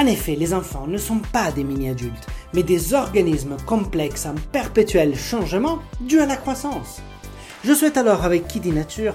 En effet, les enfants ne sont pas des mini-adultes, mais des organismes complexes en perpétuel changement dû à la croissance. Je souhaite alors avec Kiddy Nature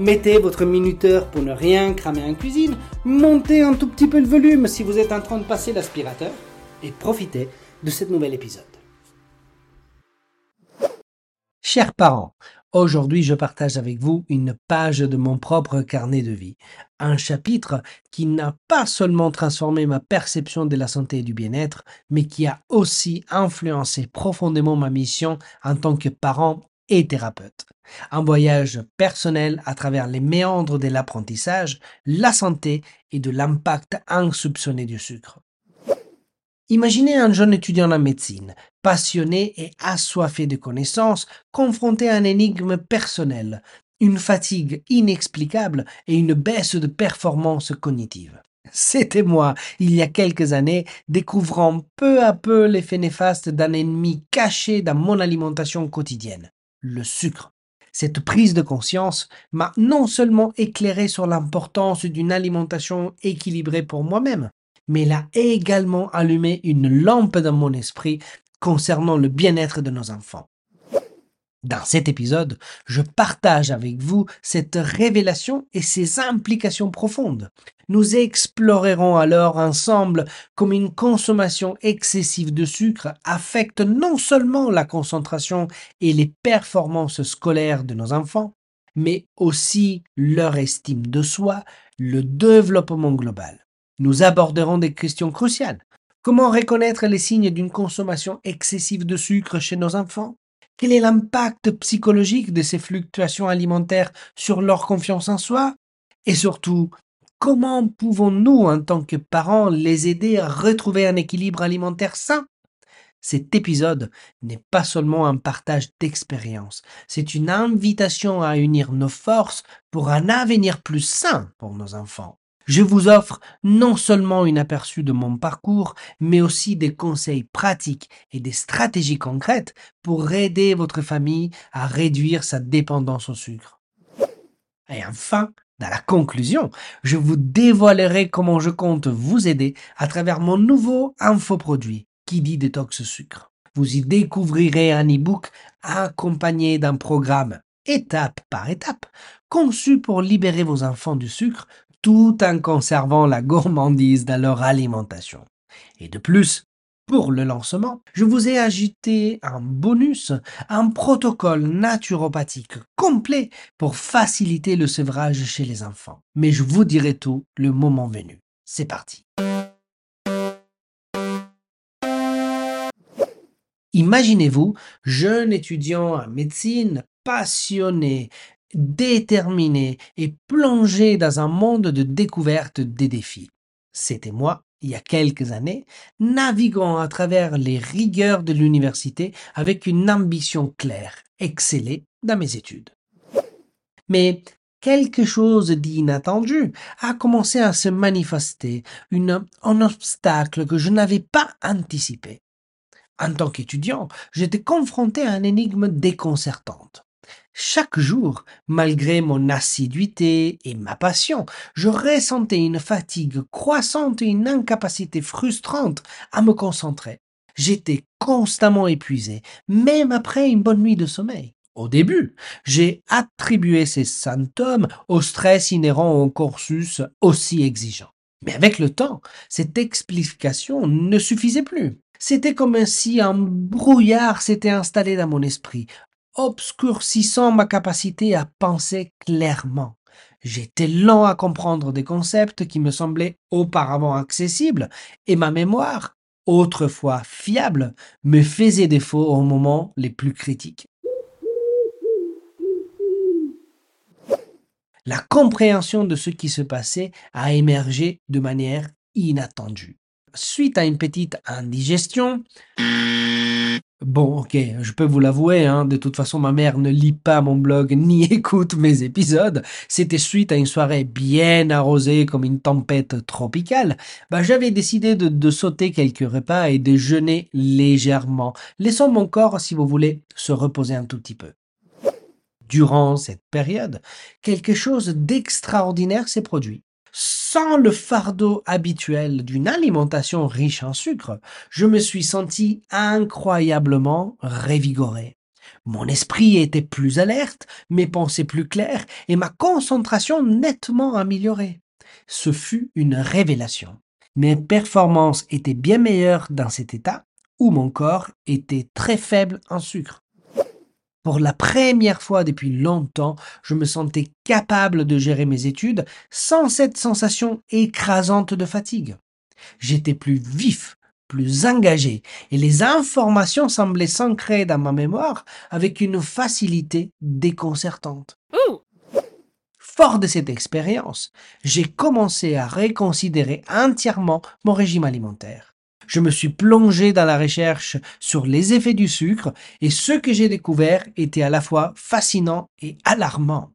Mettez votre minuteur pour ne rien cramer en cuisine. Montez un tout petit peu le volume si vous êtes en train de passer l'aspirateur. Et profitez de cet nouvel épisode. Chers parents, aujourd'hui je partage avec vous une page de mon propre carnet de vie. Un chapitre qui n'a pas seulement transformé ma perception de la santé et du bien-être, mais qui a aussi influencé profondément ma mission en tant que parent et thérapeute. Un voyage personnel à travers les méandres de l'apprentissage, la santé et de l'impact insoupçonné du sucre. Imaginez un jeune étudiant en médecine, passionné et assoiffé de connaissances, confronté à un énigme personnel, une fatigue inexplicable et une baisse de performance cognitive. C'était moi, il y a quelques années, découvrant peu à peu l'effet néfaste d'un ennemi caché dans mon alimentation quotidienne, le sucre. Cette prise de conscience m'a non seulement éclairé sur l'importance d'une alimentation équilibrée pour moi-même, mais elle a également allumé une lampe dans mon esprit concernant le bien-être de nos enfants. Dans cet épisode, je partage avec vous cette révélation et ses implications profondes. Nous explorerons alors ensemble comment une consommation excessive de sucre affecte non seulement la concentration et les performances scolaires de nos enfants, mais aussi leur estime de soi, le développement global. Nous aborderons des questions cruciales. Comment reconnaître les signes d'une consommation excessive de sucre chez nos enfants? Quel est l'impact psychologique de ces fluctuations alimentaires sur leur confiance en soi? Et surtout, comment pouvons-nous, en tant que parents, les aider à retrouver un équilibre alimentaire sain? Cet épisode n'est pas seulement un partage d'expérience, c'est une invitation à unir nos forces pour un avenir plus sain pour nos enfants. Je vous offre non seulement une aperçu de mon parcours, mais aussi des conseils pratiques et des stratégies concrètes pour aider votre famille à réduire sa dépendance au sucre. Et enfin, dans la conclusion, je vous dévoilerai comment je compte vous aider à travers mon nouveau infoproduit qui dit détox sucre. Vous y découvrirez un e-book accompagné d'un programme étape par étape conçu pour libérer vos enfants du sucre tout en conservant la gourmandise dans leur alimentation. Et de plus, pour le lancement, je vous ai ajouté un bonus, un protocole naturopathique complet pour faciliter le sevrage chez les enfants. Mais je vous dirai tout le moment venu. C'est parti. Imaginez-vous, jeune étudiant en médecine, passionné déterminé et plongé dans un monde de découverte des défis. C'était moi, il y a quelques années, naviguant à travers les rigueurs de l'université avec une ambition claire, exceller dans mes études. Mais quelque chose d'inattendu a commencé à se manifester, une, un obstacle que je n'avais pas anticipé. En tant qu'étudiant, j'étais confronté à une énigme déconcertante. Chaque jour, malgré mon assiduité et ma passion, je ressentais une fatigue croissante et une incapacité frustrante à me concentrer. J'étais constamment épuisé, même après une bonne nuit de sommeil. Au début, j'ai attribué ces symptômes au stress inhérent au cursus aussi exigeant. Mais avec le temps, cette explication ne suffisait plus. C'était comme si un brouillard s'était installé dans mon esprit, obscurcissant ma capacité à penser clairement. J'étais lent à comprendre des concepts qui me semblaient auparavant accessibles, et ma mémoire, autrefois fiable, me faisait défaut aux moments les plus critiques. La compréhension de ce qui se passait a émergé de manière inattendue. Suite à une petite indigestion, Bon, ok, je peux vous l'avouer, hein, de toute façon, ma mère ne lit pas mon blog ni écoute mes épisodes. C'était suite à une soirée bien arrosée comme une tempête tropicale. Bah, j'avais décidé de, de sauter quelques repas et de jeûner légèrement, laissant mon corps, si vous voulez, se reposer un tout petit peu. Durant cette période, quelque chose d'extraordinaire s'est produit. Sans le fardeau habituel d'une alimentation riche en sucre, je me suis senti incroyablement révigoré. Mon esprit était plus alerte, mes pensées plus claires et ma concentration nettement améliorée. Ce fut une révélation. Mes performances étaient bien meilleures dans cet état où mon corps était très faible en sucre. Pour la première fois depuis longtemps, je me sentais capable de gérer mes études sans cette sensation écrasante de fatigue. J'étais plus vif, plus engagé, et les informations semblaient s'ancrer dans ma mémoire avec une facilité déconcertante. Fort de cette expérience, j'ai commencé à reconsidérer entièrement mon régime alimentaire je me suis plongé dans la recherche sur les effets du sucre et ce que j'ai découvert était à la fois fascinant et alarmant.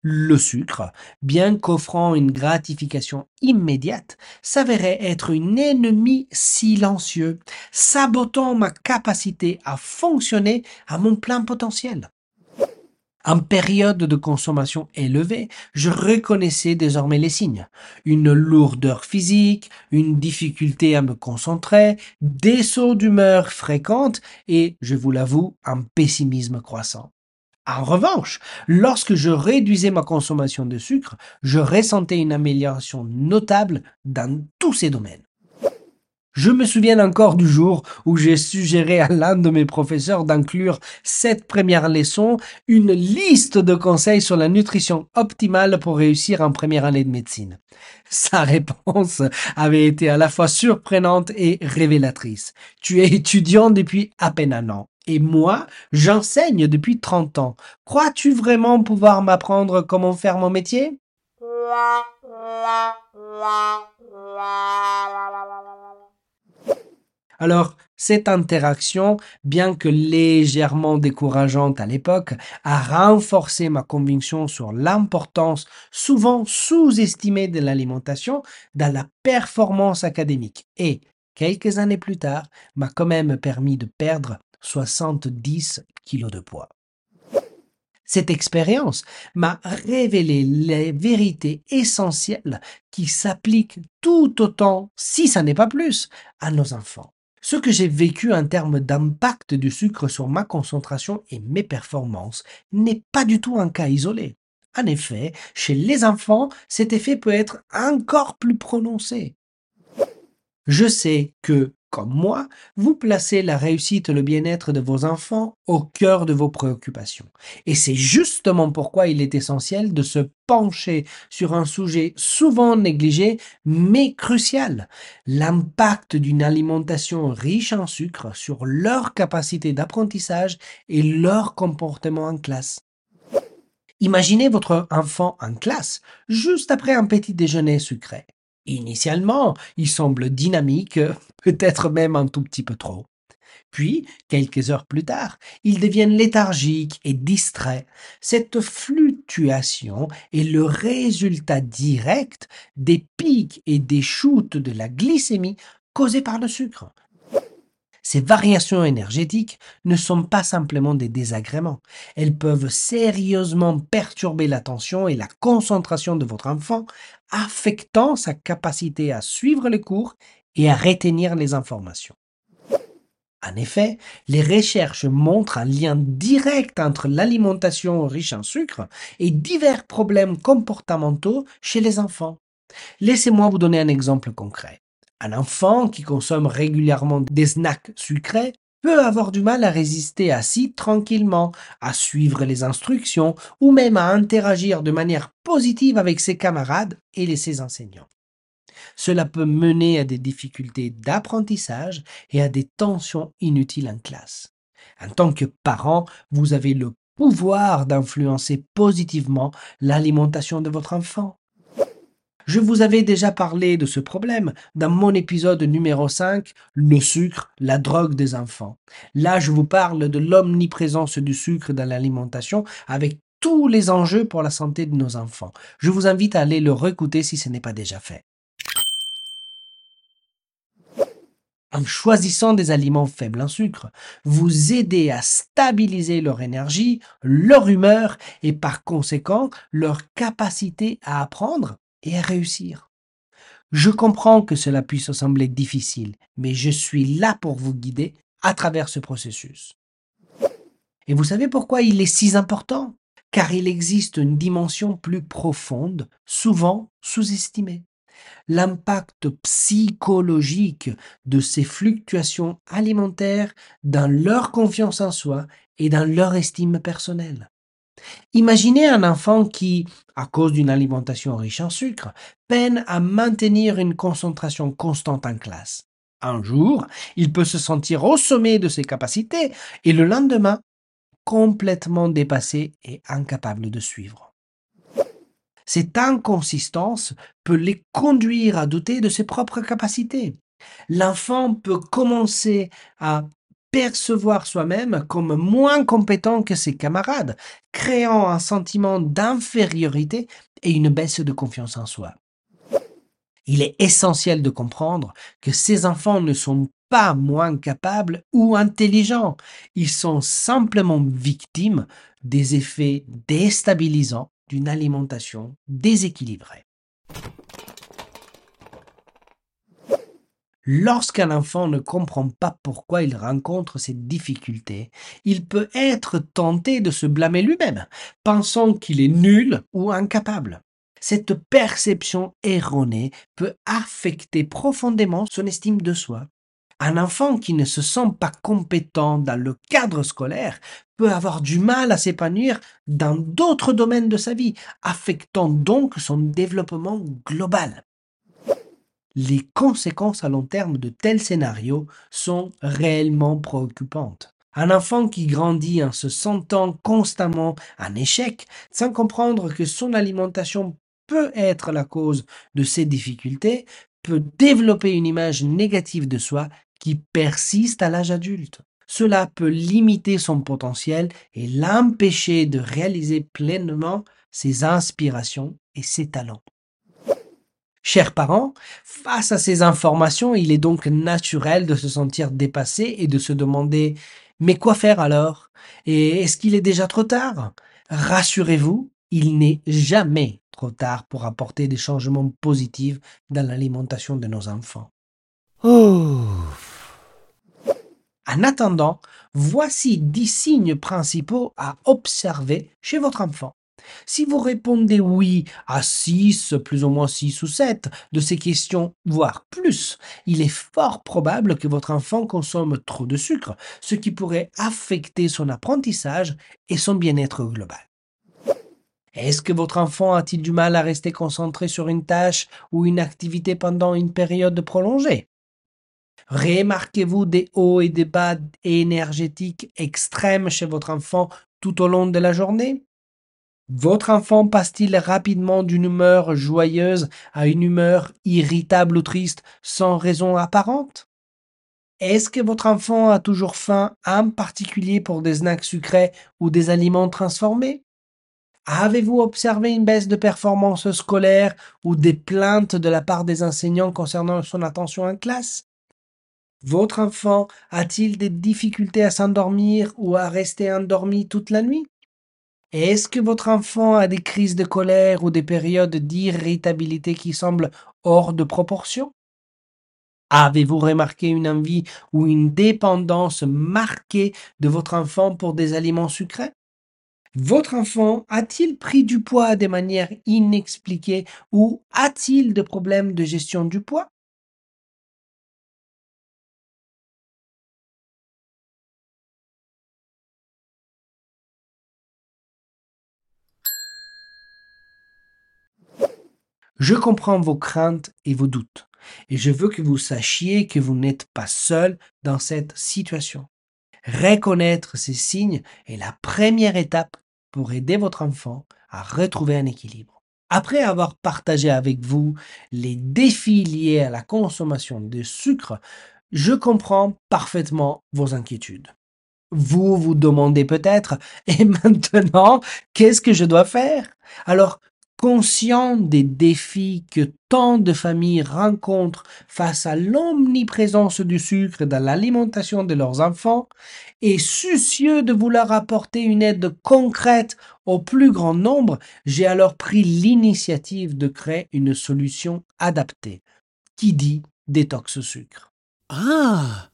Le sucre, bien qu'offrant une gratification immédiate, s'avérait être un ennemi silencieux, sabotant ma capacité à fonctionner à mon plein potentiel. En période de consommation élevée, je reconnaissais désormais les signes. Une lourdeur physique, une difficulté à me concentrer, des sauts d'humeur fréquentes et, je vous l'avoue, un pessimisme croissant. En revanche, lorsque je réduisais ma consommation de sucre, je ressentais une amélioration notable dans tous ces domaines. Je me souviens encore du jour où j'ai suggéré à l'un de mes professeurs d'inclure cette première leçon une liste de conseils sur la nutrition optimale pour réussir en première année de médecine. Sa réponse avait été à la fois surprenante et révélatrice. Tu es étudiant depuis à peine un an. Et moi, j'enseigne depuis 30 ans. Crois-tu vraiment pouvoir m'apprendre comment faire mon métier alors, cette interaction, bien que légèrement décourageante à l'époque, a renforcé ma conviction sur l'importance souvent sous-estimée de l'alimentation dans la performance académique et, quelques années plus tard, m'a quand même permis de perdre 70 kilos de poids. Cette expérience m'a révélé les vérités essentielles qui s'appliquent tout autant, si ça n'est pas plus, à nos enfants. Ce que j'ai vécu en termes d'impact du sucre sur ma concentration et mes performances n'est pas du tout un cas isolé. En effet, chez les enfants, cet effet peut être encore plus prononcé. Je sais que comme moi, vous placez la réussite et le bien-être de vos enfants au cœur de vos préoccupations. Et c'est justement pourquoi il est essentiel de se pencher sur un sujet souvent négligé, mais crucial, l'impact d'une alimentation riche en sucre sur leur capacité d'apprentissage et leur comportement en classe. Imaginez votre enfant en classe, juste après un petit déjeuner sucré. Initialement, il semble dynamique, peut-être même un tout petit peu trop. Puis, quelques heures plus tard, ils deviennent léthargiques et distraits. Cette fluctuation est le résultat direct des pics et des chutes de la glycémie causées par le sucre. Ces variations énergétiques ne sont pas simplement des désagréments. Elles peuvent sérieusement perturber l'attention et la concentration de votre enfant, affectant sa capacité à suivre les cours et à retenir les informations. En effet, les recherches montrent un lien direct entre l'alimentation riche en sucre et divers problèmes comportementaux chez les enfants. Laissez-moi vous donner un exemple concret. Un enfant qui consomme régulièrement des snacks sucrés peut avoir du mal à résister assis tranquillement, à suivre les instructions ou même à interagir de manière positive avec ses camarades et ses enseignants. Cela peut mener à des difficultés d'apprentissage et à des tensions inutiles en classe. En tant que parent, vous avez le pouvoir d'influencer positivement l'alimentation de votre enfant. Je vous avais déjà parlé de ce problème dans mon épisode numéro 5, Le sucre, la drogue des enfants. Là, je vous parle de l'omniprésence du sucre dans l'alimentation avec tous les enjeux pour la santé de nos enfants. Je vous invite à aller le réécouter si ce n'est pas déjà fait. En choisissant des aliments faibles en sucre, vous aidez à stabiliser leur énergie, leur humeur et par conséquent leur capacité à apprendre et à réussir. Je comprends que cela puisse sembler difficile, mais je suis là pour vous guider à travers ce processus. Et vous savez pourquoi il est si important? Car il existe une dimension plus profonde, souvent sous-estimée. L'impact psychologique de ces fluctuations alimentaires dans leur confiance en soi et dans leur estime personnelle. Imaginez un enfant qui, à cause d'une alimentation riche en sucre, peine à maintenir une concentration constante en classe. Un jour, il peut se sentir au sommet de ses capacités et le lendemain, complètement dépassé et incapable de suivre. Cette inconsistance peut les conduire à douter de ses propres capacités. L'enfant peut commencer à percevoir soi-même comme moins compétent que ses camarades, créant un sentiment d'infériorité et une baisse de confiance en soi. Il est essentiel de comprendre que ces enfants ne sont pas moins capables ou intelligents, ils sont simplement victimes des effets déstabilisants d'une alimentation déséquilibrée. Lorsqu'un enfant ne comprend pas pourquoi il rencontre ces difficultés, il peut être tenté de se blâmer lui-même, pensant qu'il est nul ou incapable. Cette perception erronée peut affecter profondément son estime de soi. Un enfant qui ne se sent pas compétent dans le cadre scolaire peut avoir du mal à s'épanouir dans d'autres domaines de sa vie, affectant donc son développement global les conséquences à long terme de tels scénarios sont réellement préoccupantes. Un enfant qui grandit en se sentant constamment en échec, sans comprendre que son alimentation peut être la cause de ses difficultés, peut développer une image négative de soi qui persiste à l'âge adulte. Cela peut limiter son potentiel et l'empêcher de réaliser pleinement ses inspirations et ses talents. Chers parents, face à ces informations, il est donc naturel de se sentir dépassé et de se demander mais quoi faire alors? Et est-ce qu'il est déjà trop tard? Rassurez-vous, il n'est jamais trop tard pour apporter des changements positifs dans l'alimentation de nos enfants. En attendant, voici dix signes principaux à observer chez votre enfant. Si vous répondez oui à 6, plus ou moins 6 ou 7 de ces questions, voire plus, il est fort probable que votre enfant consomme trop de sucre, ce qui pourrait affecter son apprentissage et son bien-être global. Est-ce que votre enfant a-t-il du mal à rester concentré sur une tâche ou une activité pendant une période prolongée? Remarquez-vous des hauts et des bas énergétiques extrêmes chez votre enfant tout au long de la journée? Votre enfant passe-t-il rapidement d'une humeur joyeuse à une humeur irritable ou triste sans raison apparente? Est-ce que votre enfant a toujours faim, en particulier pour des snacks sucrés ou des aliments transformés? Avez-vous observé une baisse de performance scolaire ou des plaintes de la part des enseignants concernant son attention en classe? Votre enfant a-t-il des difficultés à s'endormir ou à rester endormi toute la nuit? Est-ce que votre enfant a des crises de colère ou des périodes d'irritabilité qui semblent hors de proportion? Avez-vous remarqué une envie ou une dépendance marquée de votre enfant pour des aliments sucrés? Votre enfant a-t-il pris du poids de manière inexpliquée ou a-t-il des problèmes de gestion du poids? Je comprends vos craintes et vos doutes, et je veux que vous sachiez que vous n'êtes pas seul dans cette situation. Reconnaître ces signes est la première étape pour aider votre enfant à retrouver un équilibre. Après avoir partagé avec vous les défis liés à la consommation de sucre, je comprends parfaitement vos inquiétudes. Vous vous demandez peut-être, et maintenant, qu'est-ce que je dois faire? Alors, conscient des défis que tant de familles rencontrent face à l'omniprésence du sucre dans l'alimentation de leurs enfants et soucieux de vouloir apporter une aide concrète au plus grand nombre, j'ai alors pris l'initiative de créer une solution adaptée. Qui dit détox sucre? Ah!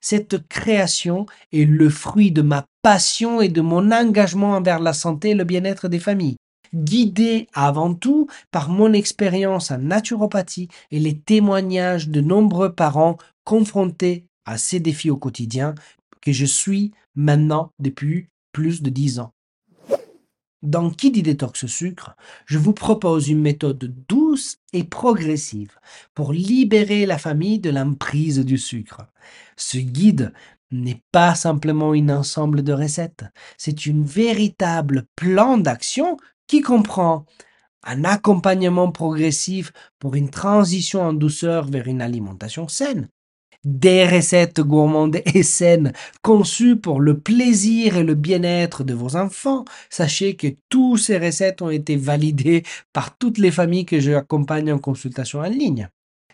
Cette création est le fruit de ma passion et de mon engagement envers la santé et le bien-être des familles guidé avant tout par mon expérience en naturopathie et les témoignages de nombreux parents confrontés à ces défis au quotidien que je suis maintenant depuis plus de dix ans. Dans Qui dit détox sucre, je vous propose une méthode douce et progressive pour libérer la famille de l'emprise du sucre. Ce guide n'est pas simplement un ensemble de recettes, c'est une véritable plan d'action qui comprend un accompagnement progressif pour une transition en douceur vers une alimentation saine, des recettes gourmandes et saines conçues pour le plaisir et le bien-être de vos enfants. Sachez que toutes ces recettes ont été validées par toutes les familles que j'accompagne en consultation en ligne.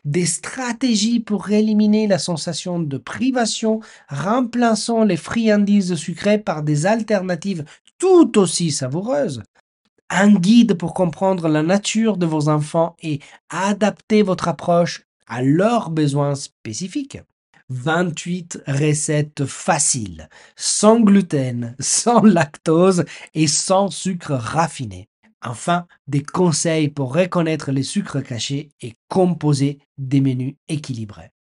Des stratégies pour éliminer la sensation de privation, remplaçant les friandises sucrées par des alternatives tout aussi savoureuses un guide pour comprendre la nature de vos enfants et adapter votre approche à leurs besoins spécifiques. 28 recettes faciles, sans gluten, sans lactose et sans sucre raffiné. Enfin, des conseils pour reconnaître les sucres cachés et composer des menus équilibrés.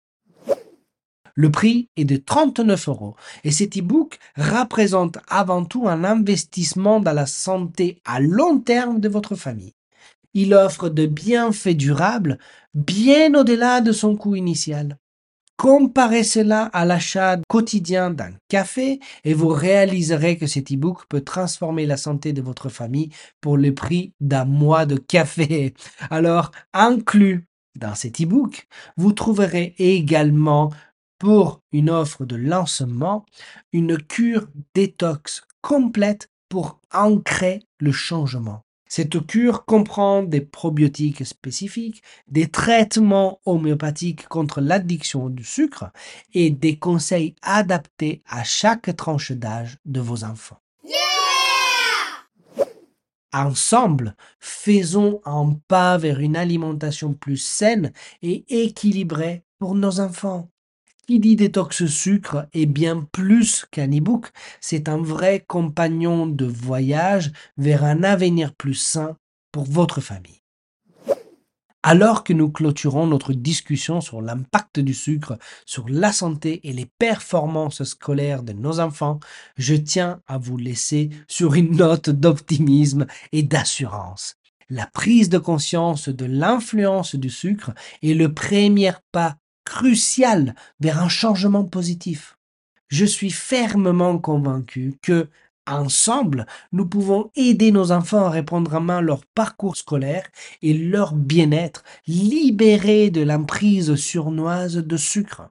Le prix est de 39 euros et cet e-book représente avant tout un investissement dans la santé à long terme de votre famille. Il offre de bienfaits durables bien au-delà de son coût initial. Comparez cela à l'achat quotidien d'un café et vous réaliserez que cet e-book peut transformer la santé de votre famille pour le prix d'un mois de café. Alors, inclus dans cet e-book, vous trouverez également pour une offre de lancement, une cure détox complète pour ancrer le changement. Cette cure comprend des probiotiques spécifiques, des traitements homéopathiques contre l'addiction du sucre et des conseils adaptés à chaque tranche d'âge de vos enfants. Ensemble, faisons un pas vers une alimentation plus saine et équilibrée pour nos enfants. Qui dit détox sucre est bien plus qu'un e-book, c'est un vrai compagnon de voyage vers un avenir plus sain pour votre famille. Alors que nous clôturons notre discussion sur l'impact du sucre sur la santé et les performances scolaires de nos enfants, je tiens à vous laisser sur une note d'optimisme et d'assurance. La prise de conscience de l'influence du sucre est le premier pas crucial vers un changement positif. Je suis fermement convaincu que, Ensemble, nous pouvons aider nos enfants à reprendre en main leur parcours scolaire et leur bien-être, libérés de l'emprise surnoise de sucre.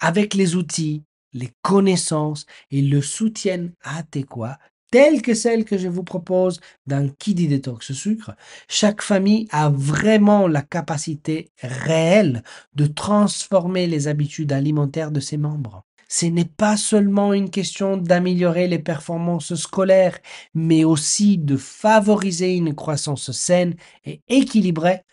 Avec les outils, les connaissances et le soutien adéquat, tels que celles que je vous propose dans Kiddy Detox Sucre, chaque famille a vraiment la capacité réelle de transformer les habitudes alimentaires de ses membres ce n'est pas seulement une question d'améliorer les performances scolaires, mais aussi de favoriser une croissance saine et équilibrée,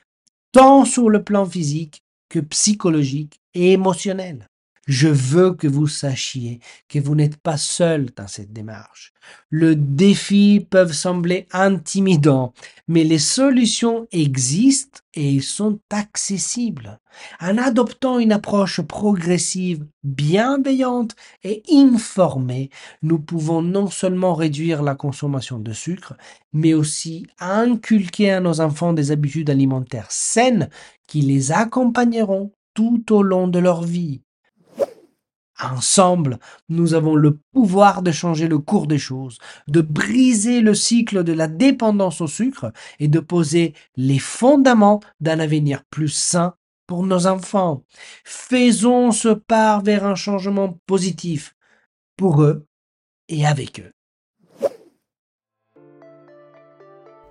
tant sur le plan physique que psychologique et émotionnel. Je veux que vous sachiez que vous n'êtes pas seul dans cette démarche. Le défi peuvent sembler intimidants, mais les solutions existent et sont accessibles. En adoptant une approche progressive, bienveillante et informée, nous pouvons non seulement réduire la consommation de sucre, mais aussi inculquer à nos enfants des habitudes alimentaires saines qui les accompagneront tout au long de leur vie. Ensemble, nous avons le pouvoir de changer le cours des choses, de briser le cycle de la dépendance au sucre et de poser les fondaments d'un avenir plus sain pour nos enfants. Faisons ce pas vers un changement positif pour eux et avec eux.